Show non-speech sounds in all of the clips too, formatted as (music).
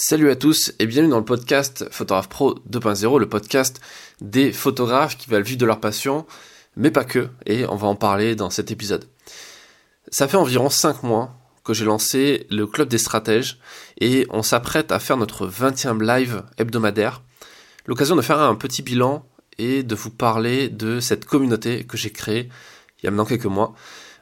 Salut à tous et bienvenue dans le podcast Photographe Pro 2.0, le podcast des photographes qui veulent vivre de leur passion, mais pas que, et on va en parler dans cet épisode. Ça fait environ 5 mois que j'ai lancé le Club des Stratèges et on s'apprête à faire notre 20e live hebdomadaire, l'occasion de faire un petit bilan et de vous parler de cette communauté que j'ai créée il y a maintenant quelques mois.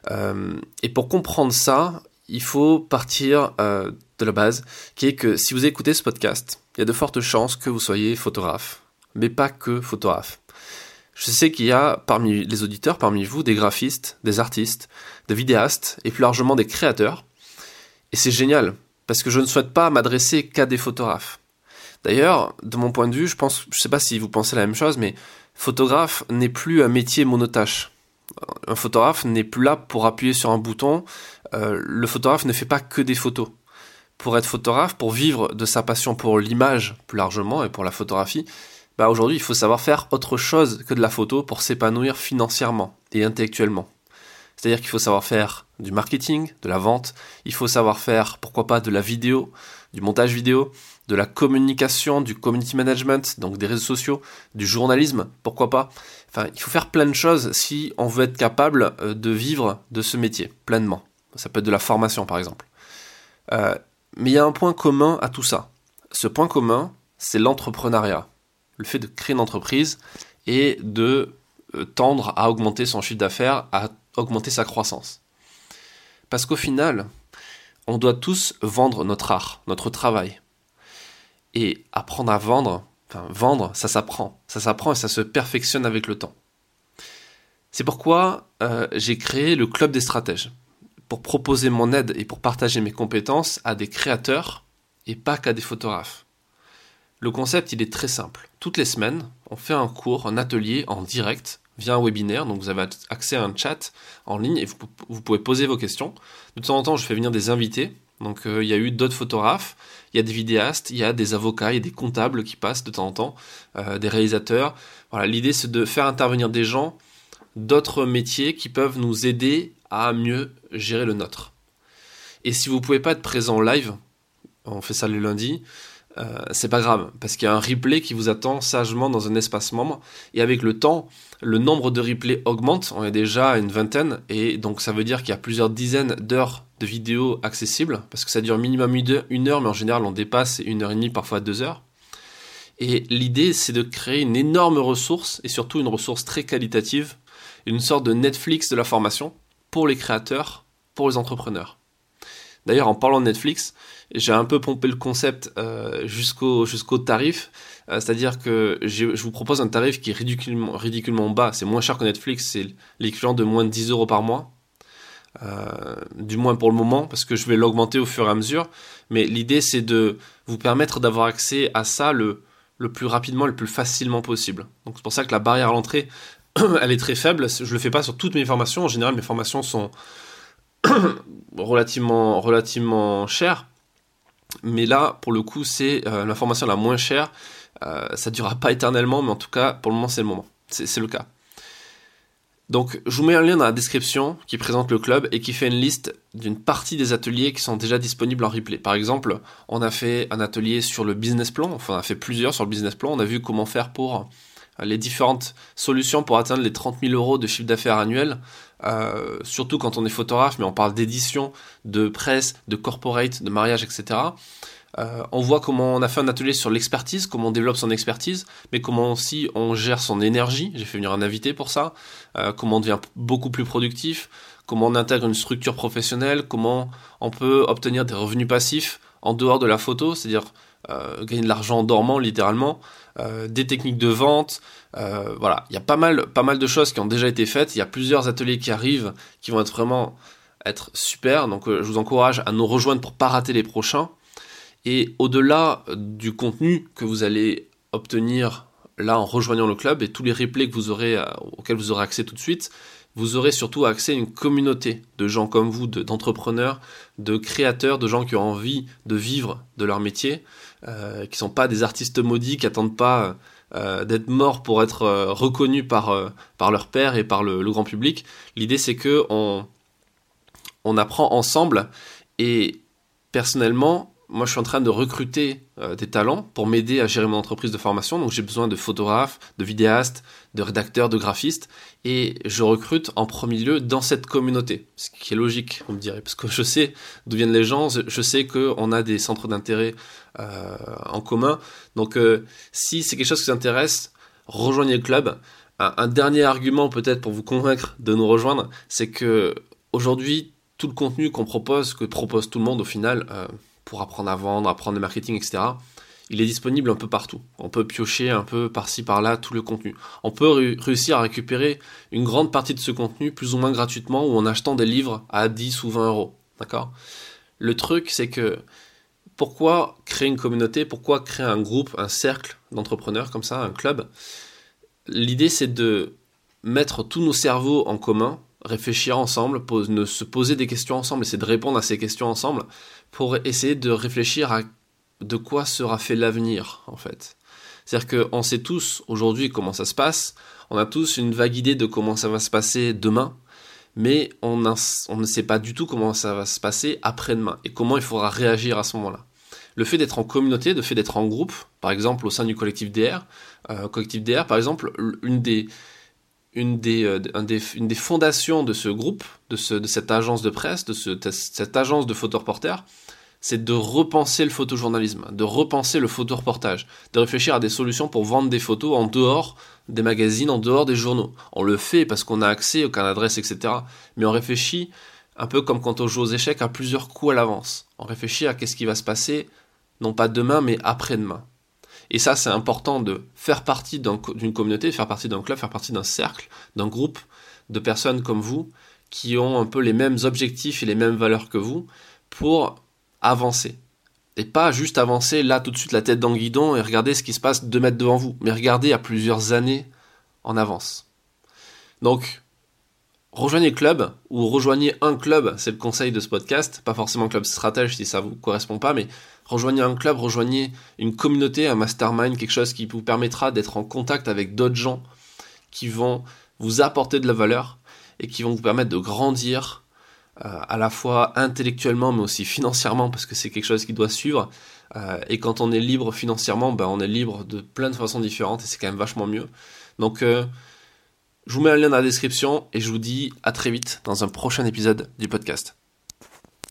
Euh, et pour comprendre ça, il faut partir euh, de la base, qui est que si vous écoutez ce podcast, il y a de fortes chances que vous soyez photographe, mais pas que photographe. Je sais qu'il y a parmi les auditeurs, parmi vous, des graphistes, des artistes, des vidéastes et plus largement des créateurs. Et c'est génial, parce que je ne souhaite pas m'adresser qu'à des photographes. D'ailleurs, de mon point de vue, je pense, je sais pas si vous pensez la même chose, mais photographe n'est plus un métier monotâche. Un photographe n'est plus là pour appuyer sur un bouton. Euh, le photographe ne fait pas que des photos pour être photographe, pour vivre de sa passion pour l'image plus largement et pour la photographie, bah aujourd'hui il faut savoir faire autre chose que de la photo pour s'épanouir financièrement et intellectuellement. C'est-à-dire qu'il faut savoir faire du marketing, de la vente, il faut savoir faire, pourquoi pas, de la vidéo, du montage vidéo, de la communication, du community management, donc des réseaux sociaux, du journalisme, pourquoi pas. Enfin, il faut faire plein de choses si on veut être capable euh, de vivre de ce métier pleinement. Ça peut être de la formation par exemple. Euh, mais il y a un point commun à tout ça. Ce point commun, c'est l'entrepreneuriat. Le fait de créer une entreprise et de euh, tendre à augmenter son chiffre d'affaires, à augmenter sa croissance. Parce qu'au final, on doit tous vendre notre art, notre travail. Et apprendre à vendre, vendre, ça s'apprend. Ça s'apprend et ça se perfectionne avec le temps. C'est pourquoi euh, j'ai créé le Club des stratèges pour proposer mon aide et pour partager mes compétences à des créateurs et pas qu'à des photographes. Le concept, il est très simple. Toutes les semaines, on fait un cours, un atelier en direct via un webinaire. Donc vous avez accès à un chat en ligne et vous, pouvez poser vos questions. De temps en temps, je fais venir des invités. Donc euh, il y a eu d'autres photographes, il y a des vidéastes, il y a des avocats, il y a des comptables qui passent de temps en temps, euh, des réalisateurs. Voilà, l'idée c'est de faire intervenir des gens d'autres métiers qui peuvent nous aider à mieux gérer le nôtre. Et si vous pouvez pas être présent live, on fait ça le lundi, euh, c'est pas grave, parce qu'il y a un replay qui vous attend sagement dans un espace membre, et avec le temps, le nombre de replays augmente, on est déjà à une vingtaine, et donc ça veut dire qu'il y a plusieurs dizaines d'heures de vidéos accessibles, parce que ça dure minimum une heure, mais en général on dépasse une heure et demie, parfois deux heures. Et l'idée, c'est de créer une énorme ressource, et surtout une ressource très qualitative, une sorte de Netflix de la formation, pour les créateurs, pour les entrepreneurs. D'ailleurs, en parlant de Netflix, j'ai un peu pompé le concept euh, jusqu'au tarif, euh, c'est-à-dire que je vous propose un tarif qui est ridiculement, ridiculement bas, c'est moins cher que Netflix, c'est l'équivalent de moins de 10 euros par mois, euh, du moins pour le moment, parce que je vais l'augmenter au fur et à mesure, mais l'idée c'est de vous permettre d'avoir accès à ça le, plus rapidement, le plus facilement possible. Donc c'est pour ça que la barrière à l'entrée, (clears throat) elle est très faible. Je le fais pas sur toutes mes formations. En général, mes formations sont (clears throat) relativement, relativement chères. Mais là, pour le coup, c'est euh, la formation la moins chère. Euh, ça durera pas éternellement, mais en tout cas, pour le moment, c'est le moment. C'est le cas. Donc, je vous mets un lien dans la description qui présente le club et qui fait une liste d'une partie des ateliers qui sont déjà disponibles en replay. Par exemple, on a fait un atelier sur le business plan, enfin, on a fait plusieurs sur le business plan. On a vu comment faire pour les différentes solutions pour atteindre les 30 000 euros de chiffre d'affaires annuel, euh, surtout quand on est photographe, mais on parle d'édition, de presse, de corporate, de mariage, etc. Euh, on voit comment on a fait un atelier sur l'expertise, comment on développe son expertise, mais comment aussi on gère son énergie. J'ai fait venir un invité pour ça. Euh, comment on devient beaucoup plus productif, comment on intègre une structure professionnelle, comment on peut obtenir des revenus passifs en dehors de la photo, c'est-à-dire gagner de l'argent en dormant littéralement, euh, des techniques de vente, euh, voilà, il y a pas mal, pas mal de choses qui ont déjà été faites, il y a plusieurs ateliers qui arrivent qui vont être vraiment être super, donc je vous encourage à nous rejoindre pour pas rater les prochains. Et au-delà du contenu que vous allez obtenir là en rejoignant le club et tous les replays que vous aurez, auxquels vous aurez accès tout de suite, vous aurez surtout accès à une communauté de gens comme vous, d'entrepreneurs, de, créateurs, de gens qui ont envie de vivre de leur métier, euh, qui sont pas des artistes maudits, qui attendent pas euh, d'être morts pour être euh, reconnus par, euh, par leur père et par le, grand public. L'idée c'est que on, on apprend ensemble et personnellement, moi je suis en train de recruter euh, des talents pour m'aider à gérer mon entreprise de formation. Donc j'ai besoin de photographes, de vidéastes, de rédacteurs, de graphistes. Et je recrute en premier lieu dans cette communauté. Ce qui est logique, vous me direz. Parce que je sais d'où viennent les gens, je sais qu'on a des centres d'intérêt euh, en commun. Donc euh, si c'est quelque chose qui vous intéresse, rejoignez le club. Un, un dernier argument peut-être pour vous convaincre de nous rejoindre, c'est que aujourd'hui tout le contenu qu'on propose, que propose tout le monde au final, pour apprendre à vendre, apprendre le marketing, etc., il est disponible un peu partout. On peut piocher un peu par-ci par-là tout le contenu. On peut réussir à récupérer une grande partie de ce contenu plus ou moins gratuitement ou en achetant des livres à 10 ou 20 euros. D'accord? Le truc, c'est que pourquoi créer une communauté? Pourquoi créer un groupe, un cercle d'entrepreneurs comme ça, un club? L'idée, c'est de mettre tous nos cerveaux en commun réfléchir ensemble, se poser des questions ensemble, essayer de répondre à ces questions ensemble, pour essayer de réfléchir à de quoi sera fait l'avenir, en fait. C'est-à-dire qu'on sait tous aujourd'hui comment ça se passe, on a tous une vague idée de comment ça va se passer demain, mais on, on ne sait pas du tout comment ça va se passer après-demain, et comment il faudra réagir à ce moment-là. Le fait d'être en communauté, le fait d'être en groupe, par exemple au sein du collectif DR, euh, collectif DR par exemple, une des, une des, euh, une des fondations de ce groupe, de, ce, de cette agence de presse, de, ce, cette agence de photoreporters, c'est de repenser le photojournalisme, de repenser le photoreportage, de réfléchir à des solutions pour vendre des photos en dehors des magazines, en dehors des journaux. On le fait parce qu'on a accès au carnet d'adresse, etc. Mais on réfléchit un peu comme quand on joue aux échecs à plusieurs coups à l'avance. On réfléchit à qu'est-ce qui va se passer, non pas demain, mais après-demain. Et ça, c'est important de faire partie d'une communauté, faire partie d'un club, faire partie d'un cercle, d'un groupe de personnes comme vous qui ont un peu les mêmes objectifs et les mêmes valeurs que vous pour avancer. Et pas juste avancer là tout de suite la tête dans le guidon et regarder ce qui se passe deux mètres devant vous, mais regarder à plusieurs années en avance. Donc, rejoignez club ou rejoignez un club, c'est le conseil de ce podcast, pas forcément club stratège si ça vous correspond pas, mais rejoignez un club, rejoignez une communauté, un mastermind, quelque chose qui vous permettra d'être en contact avec d'autres gens qui vont vous apporter de la valeur et qui vont vous permettre de grandir euh, à la fois intellectuellement mais aussi financièrement parce que c'est quelque chose qui doit suivre. Euh, et quand on est libre financièrement, ben on est libre de plein de façons différentes et c'est quand même vachement mieux. Donc euh, je vous mets un lien dans la description et je vous dis à très vite dans un prochain épisode du podcast.